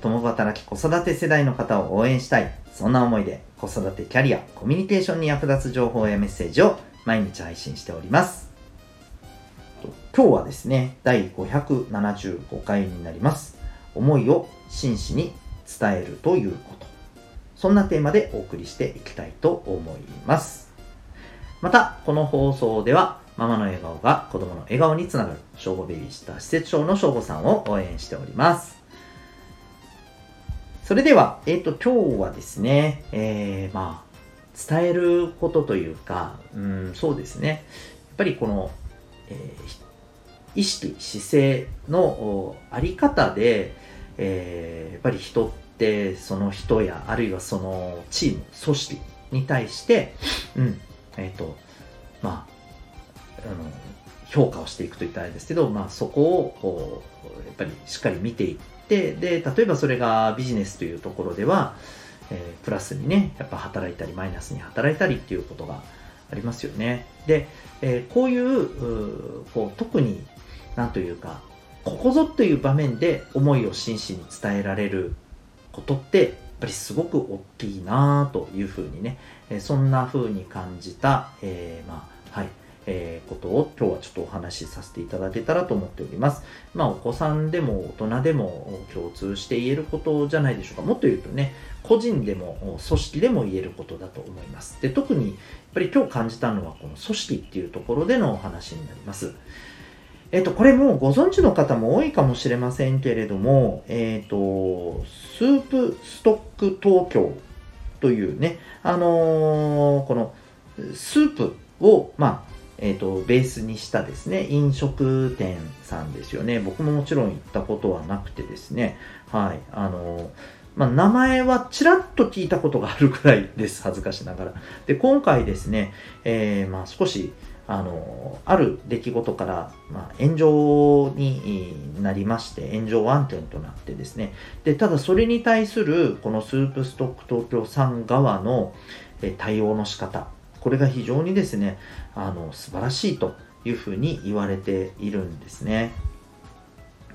共働き子育て世代の方を応援したい。そんな思いで、子育てキャリア、コミュニケーションに役立つ情報やメッセージを毎日配信しております。今日はですね、第575回になります。思いを真摯に伝えるということ。そんなテーマでお送りしていきたいと思います。また、この放送では、ママの笑顔が子供の笑顔につながる、正午ベビーシッター施設長の正午さんを応援しております。それでは、えっ、と、今日はですね、えー、まあ、伝えることというか、うん、そうですね。やっぱりこの、えー意識、姿勢のおあり方で、えーやっぱり人ってその人や、あるいはそのチーム、組織に対して、うん、えっ、と、まあ、あの、評価をしていくといったらあれですけど、まあそこをこう、やっぱりしっかり見ていって、で、例えばそれがビジネスというところでは、えープラスにね、やっぱ働いたり、マイナスに働いたりっていうことがありますよね。で、えーこういうこう、特になんというか、ここぞという場面で思いを真摯に伝えられることって、やっぱりすごく大きいなというふうにね、えーそんなふうに感じた、えまあ、はい、えーことを今日はちょっとお話しさせていただけたらと思っております。まあ、お子さんでも大人でも共通して言えることじゃないでしょうか。もっと言うとね、個人でも組織でも言えることだと思います。で、特にやっぱり今日感じたのはこの組織っていうところでのお話になります。えっと、これもご存知の方も多いかもしれませんけれども、えっと、スープストック東京というね、あのーこのスープを、まあ、えっと、ベースにしたですね、飲食店さんですよね。僕ももちろん行ったことはなくてですね、はい、あのまあ、名前はちらっと聞いたことがあるくらいです、恥ずかしながら。で、今回ですね、えーまあ、少し、あの、ある出来事から、まあ、炎上になりまして、炎上案件となってですね、で、ただそれに対する、このスープストック東京さん側の対応の仕方、これが非常にですね、あの、素晴らしいというふうに言われているんですね。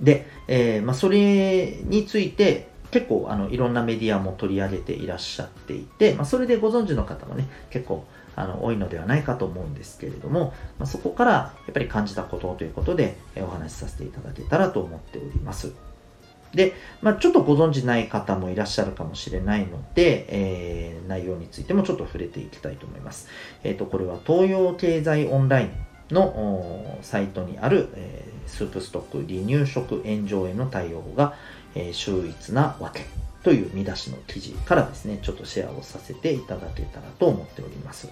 で、えーまあ、それについて、結構あのいろんなメディアも取り上げていらっしゃっていて、まあ、それでご存知の方もね、結構あの多いのではないかと思うんですけれども、まあ、そこからやっぱり感じたことということでえお話しさせていただけたらと思っております。で、まあ、ちょっとご存知ない方もいらっしゃるかもしれないので、え内容についてもちょっと触れていきたいと思います。えっ、と、これは東洋経済オンラインのサイトにある、えースープストック離乳食炎上への対応が、えー秀逸なわけという見出しの記事からですね、ちょっとシェアをさせていただけたらと思っております。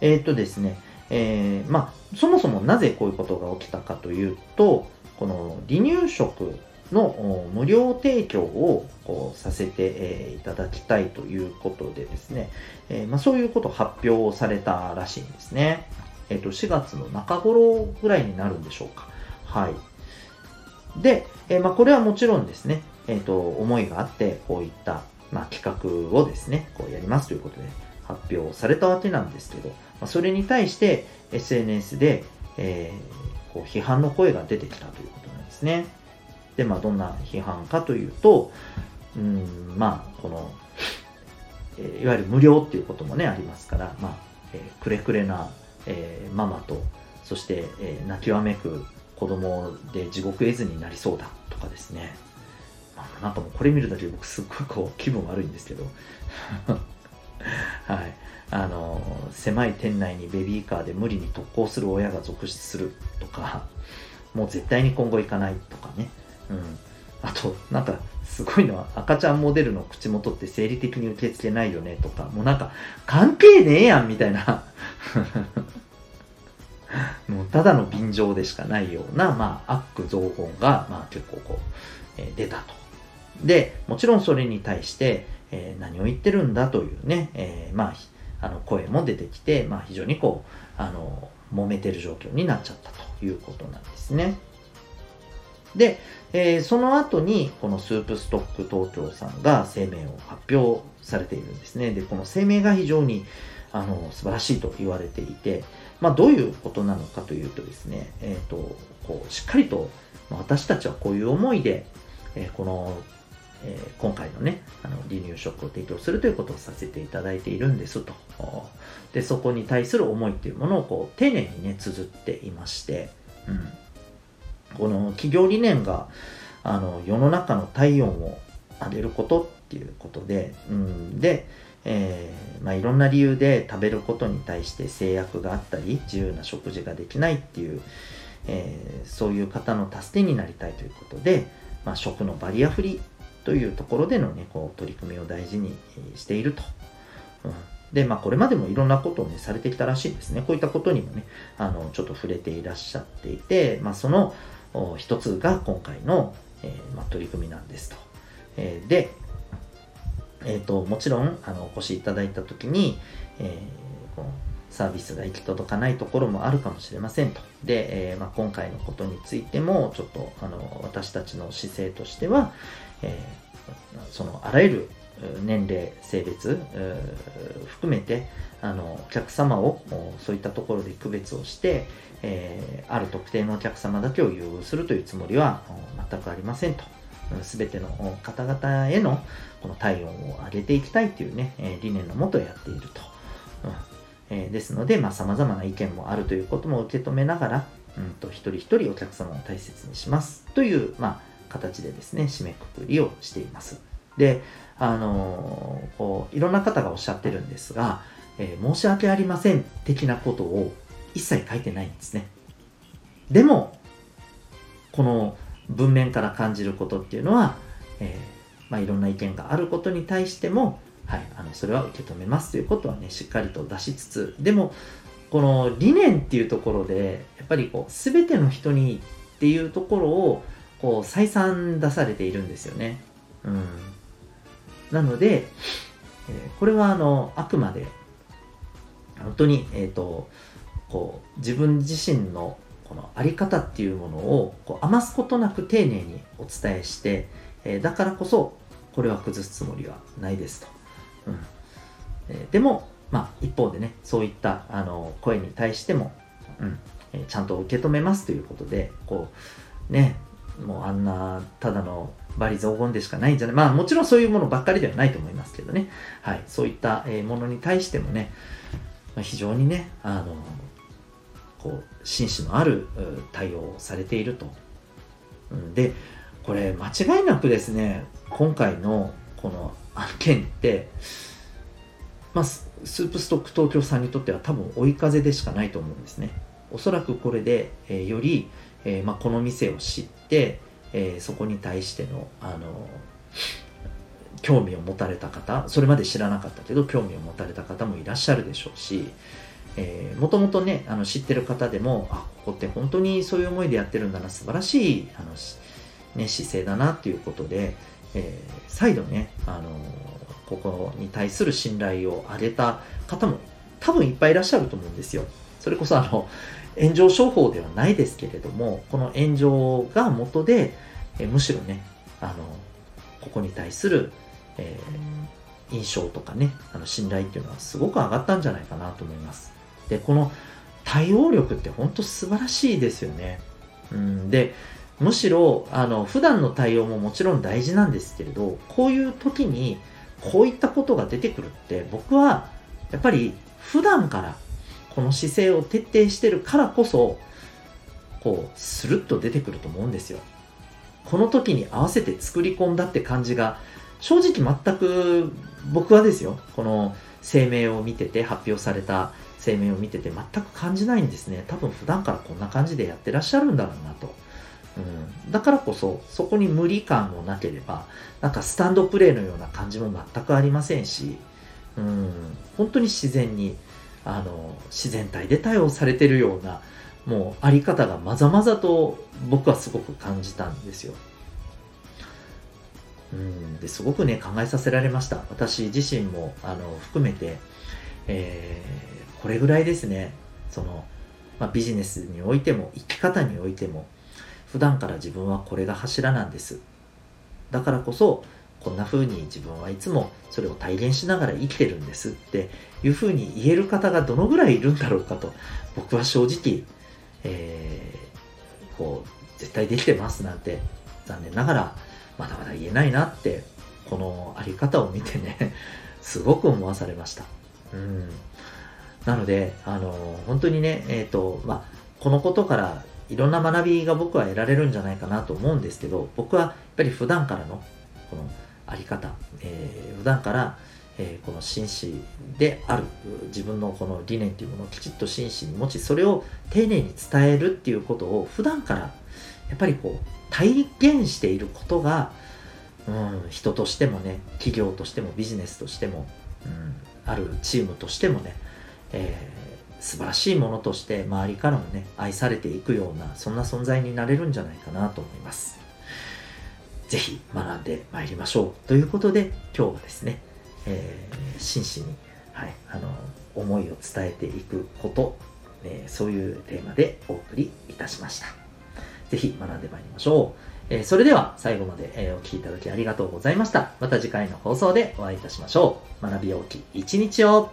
えっ、とですね、えーまあ、そもそもなぜこういうことが起きたかというと、この離乳食の無料提供をこうさせて、いただきたいということでですね、えーまあ、そういうことを発表されたらしいんですね。えっ、と、4月の中頃ぐらいになるんでしょうか。はい。で、えーまあ、これはもちろんですね、えっ、と、思いがあって、こういった、まあ、企画をですね、こうやりますということで発表されたわけなんですけど、まあ、それに対して SNS で、えーこう批判の声が出てきたということなんですね。で、まあ、どんな批判かというと、うん、まあ、この、えいわゆる無料っていうこともね、ありますから、まあ、えーくれくれな、えーママと、そして、えー泣きわめく子供で地獄絵図になりそうだとかですね。まあ、なんかもうこれ見るだけで僕すっごいこう気分悪いんですけど。はい。あの、狭い店内にベビーカーで無理に特攻する親が続出するとか、もう絶対に今後行かないとかね。うん。あと、なんか、すごいのは、赤ちゃんモデルの口元って生理的に受け付けないよねとか、もうなんか、関係ねえやんみたいな。もうただの便乗でしかないような、まあ、悪造言が、まあ、結構こう、えー出たと。で、もちろんそれに対して、えー何を言ってるんだというね、えーまあ、あの声も出てきて、まあ、非常にこうあの揉めてる状況になっちゃったということなんですね。で、えー、その後にこのスープストック東京さんが声明を発表されているんですね。で、この声明が非常にあの素晴らしいと言われていて、まあ、どういうことなのかというとですね、えーと、こうしっかりと私たちはこういう思いで、えー、この、えー、今回のねあの離乳食を提供するということをさせていただいているんですとでそこに対する思いっていうものをこう丁寧にね綴っていまして、うん、この企業理念があの世の中の体温を上げることっていうことで、うん、でえー、まあ、いろんな理由で食べることに対して制約があったり自由な食事ができないっていう、えー、そういう方の助けになりたいということで、まあ、食のバリアフリーというところでの、ね、こう取り組みを大事にしていると。うんで、まあ、これまでもいろんなことをね、されてきたらしいんですね。こういったことにもね、あの、ちょっと触れていらっしゃっていて、まあ、その一つが今回の、えー、まあ、取り組みなんですと。えー、で、えーと、もちろんあのお越しいただいた時に、え、このサービスが行き届かないところもあるかもしれませんと。で、え、まあ、今回のことについても、ちょっとあの私たちの姿勢としては、え、そのあらゆる年齢、性別含めてあのお客様をそういったところで区別をして、えー、ある特定のお客様だけを優遇するというつもりは全くありませんと。全ての方々へのこの体温を上げていきたいというね、え理念のもとやっていると。うんえー、ですので、まあ、様々な意見もあるということも受け止めながら、うんと、一人一人お客様を大切にしますという、まあ、形でですね、締めくくりをしています。で、あのー、こう、いろんな方がおっしゃってるんですが、えー、申し訳ありません的なことを一切書いてないんですね。でも、この文面から感じることっていうのは、えー、まあ、いろんな意見があることに対しても、はい、あのそれは受け止めますということはねしっかりと出しつつでもこの理念っていうところでやっぱりこう全ての人にっていうところをこう再三出されているんですよね。うん、なので、えー、これはあのあくまで本当に、えーとこう自分自身のこのあり方っていうものをこう余すことなく丁寧にお伝えして、えー、だからこそこれは崩すつもりはないですと。うん。えー、でも、まあ、一方でねそういったあの声に対しても、うんえー、ちゃんと受け止めますということでこうねもうあんなただの罵詈雑言でしかないんじゃない。まあもちろんそういうものばっかりではないと思いますけどね、はい、そういったものに対してもね、まあ、非常にねあのこう真摯のある対応をされていると。でこれ間違いなくですね今回のこの案件って、まあ、スープストック東京さんにとっては多分追い風でしかないと思うんですね。おそらくこれで、えー、より、えー、まあ、この店を知って、えー、そこに対しての、あの興味を持たれた方それまで知らなかったけど興味を持たれた方もいらっしゃるでしょうし、えー、もともとねあの知ってる方でもあここって本当にそういう思いでやってるんだな素晴らしいあの、ね、姿勢だなっていうことで、えー、再度ね、あのここに対する信頼を上げた方も多分いっぱいいらっしゃると思うんですよ。それこそあの炎上商法ではないですけれどもこの炎上が元で、え、むしろねあのここに対する、えー、印象とかねあの信頼っていうのはすごく上がったんじゃないかなと思います。で、この対応力って本当素晴らしいですよね。うん、で、むしろ、あの、普段の対応ももちろん大事なんですけれど、こういう時に、こういったことが出てくるって、僕は、やっぱり、普段から、この姿勢を徹底してるからこそ、こう、スルッと出てくると思うんですよ。この時に合わせて作り込んだって感じが、正直全く僕はですよ、この声明を見てて発表された声明を見てて全く感じないんですね。多分普段からこんな感じでやってらっしゃるんだろうなと。うん、だからこそ、そこに無理感もなければ、なんかスタンドプレーのような感じも全くありませんし、うん、本当に自然に、あの、自然体で対応されてるような、もうあり方がまざまざと僕はすごく感じたんですよ。うん、ですごくね、考えさせられました。私自身も、あの、含めて、えー、これぐらいですね、その、まあ、ビジネスにおいても、生き方においても、普段から自分はこれが柱なんです。だからこそ、こんな風に自分はいつもそれを体現しながら生きてるんですっていう風に言える方がどのぐらいいるんだろうかと、僕は正直、えー、こう、絶対できてますなんて、残念ながら、まだまだ言えないなって、このあり方を見てね、すごく思わされました。うん。なので、あの、本当にね、えっ、ー、と、まあ、このことからいろんな学びが僕は得られるんじゃないかなと思うんですけど、僕はやっぱり普段からのこのあり方、えー、普段から、えー、この紳士である自分のこの理念というものをきちっと真摯に持ちそれを丁寧に伝えるっていうことを普段からやっぱりこう体現していることが、うん、人としてもね企業としてもビジネスとしても、うん、あるチームとしてもね、えー、素晴らしいものとして周りからもね愛されていくようなそんな存在になれるんじゃないかなと思います。ぜひ学んでまいりましょう。ということで、今日はですね、えー、真摯に、はい、あの、思いを伝えていくこと、えー、そういうテーマでお送りいたしました。ぜひ学んでまいりましょう。え、それでは最後まで、えお聴きいただきありがとうございました。また次回の放送でお会いいたしましょう。学び大きい一日を